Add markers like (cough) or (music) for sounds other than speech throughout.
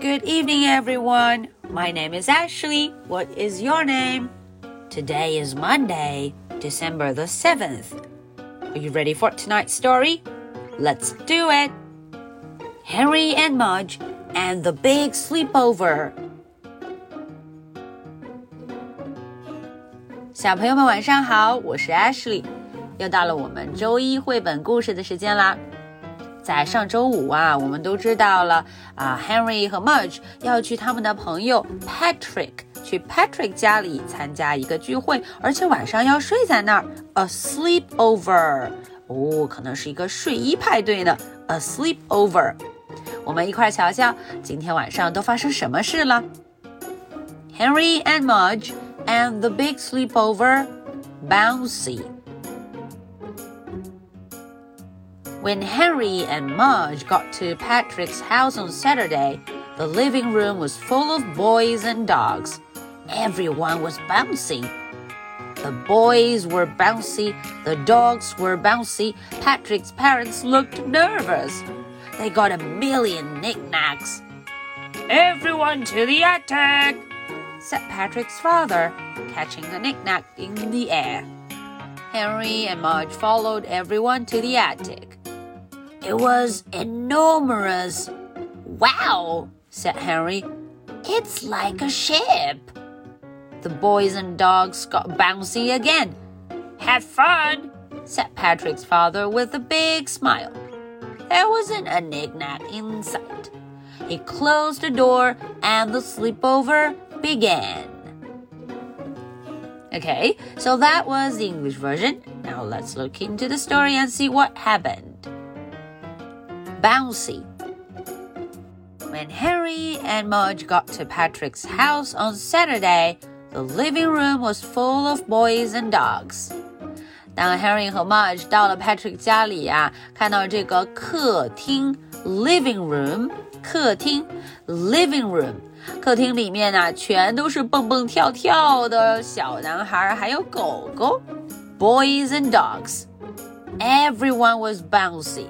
Good evening, everyone. My name is Ashley. What is your name? Today is Monday, December the 7th. Are you ready for tonight's story? Let's do it! Henry and Mudge and the Big Sleepover. 小朋友们晚上好，我是在上周五啊，我们都知道了啊，Henry 和 Mudge 要去他们的朋友 Patrick 去 Patrick 家里参加一个聚会，而且晚上要睡在那儿，a sleepover。哦，可能是一个睡衣派对呢，a sleepover。我们一块儿瞧瞧今天晚上都发生什么事了。Henry and Mudge and the big sleepover, Bouncy. When Henry and Mudge got to Patrick's house on Saturday, the living room was full of boys and dogs. Everyone was bouncy. The boys were bouncy, the dogs were bouncy. Patrick's parents looked nervous. They got a million knickknacks. Everyone to the attic, said Patrick's father, catching a knickknack in the air. Henry and Mudge followed everyone to the attic. It was enormous. Wow, said Henry. It's like a ship. The boys and dogs got bouncy again. Have fun, said Patrick's father with a big smile. There wasn't a knick-knack in sight. He closed the door and the sleepover began. Okay, so that was the English version. Now let's look into the story and see what happened bouncy. When Henry and Mudge got to Patrick's house on Saturday, the living room was full of boys and dogs. 当 Henry 和 Mudge 到了 Patrick 家里啊，看到这个客厅 living room 客厅 living room 客厅里面呢、啊，全都是蹦蹦跳跳的小男孩，还有狗狗，boys and dogs。Everyone was bouncy.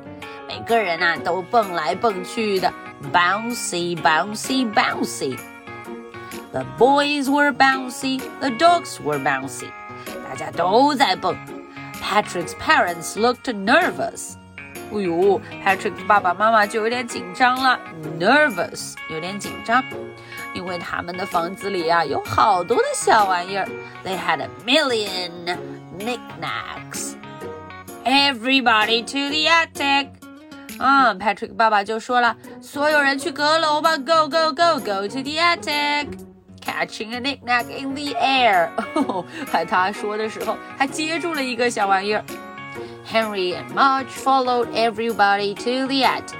每个人呐、啊、都蹦来蹦去的，bouncy bouncy bouncy。The boys were bouncy, the dogs were bouncy，大家都在蹦。Patrick's parents looked nervous。哎呦，Patrick 爸爸妈妈就有点紧张了，nervous 有点紧张，因为他们的房子里啊有好多的小玩意儿。They had a million knickknacks. Everybody to the attic. 嗯，Patrick 爸爸就说了，所有人去阁楼吧，Go go go go to the attic。Catching a knickknack in the air，还他说的时候，还接住了一个小玩意儿。Henry (laughs) and Mudge followed everybody to the attic。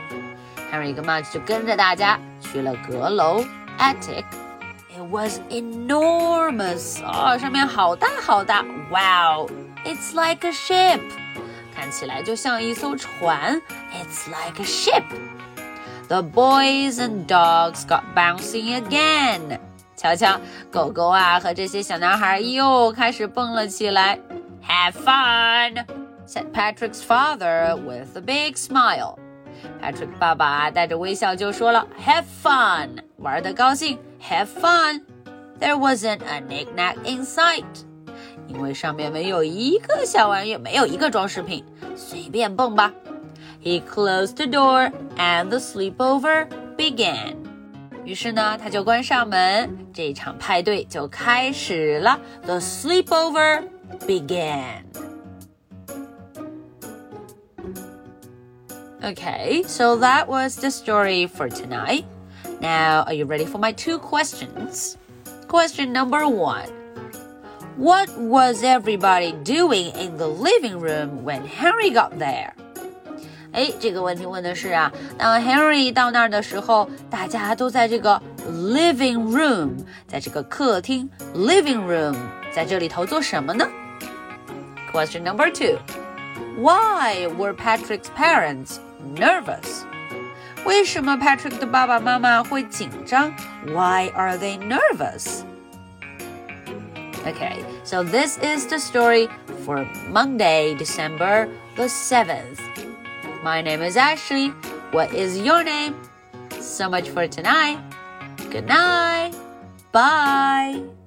Henry 跟 Mudge 就跟着大家去了阁楼 attic。It was enormous 啊，上面好大好大。Wow，it's like a ship，看起来就像一艘船。It's like a ship. The boys and dogs got bouncing again. 瞧瞧，狗狗啊和这些小男孩又开始蹦了起来。Have fun, said Patrick's father with a big smile. Patrick 爸爸带着微笑就说了：“Have fun，玩的高兴。Have fun。There wasn't a knickknack in sight。”因为上面没有一个小玩意，没有一个装饰品，随便蹦吧。 He closed the door and the sleepover began. 于是呢，他就关上门，这场派对就开始了。The sleepover began. Okay, so that was the story for tonight. Now, are you ready for my two questions? Question number one. What was everybody doing in the living room when Henry got there? 哎，这个问题问的是啊，当 Henry 到那儿的时候，大家都在这个 living room，在这个客厅 living room，在这里头做什么呢？Question number two. Why were Patrick's parents nervous? 为什么 Patrick 的爸爸妈妈会紧张？Why are they nervous? Okay, so this is the story for Monday, December the 7th. My name is Ashley. What is your name? So much for tonight. Good night. Bye.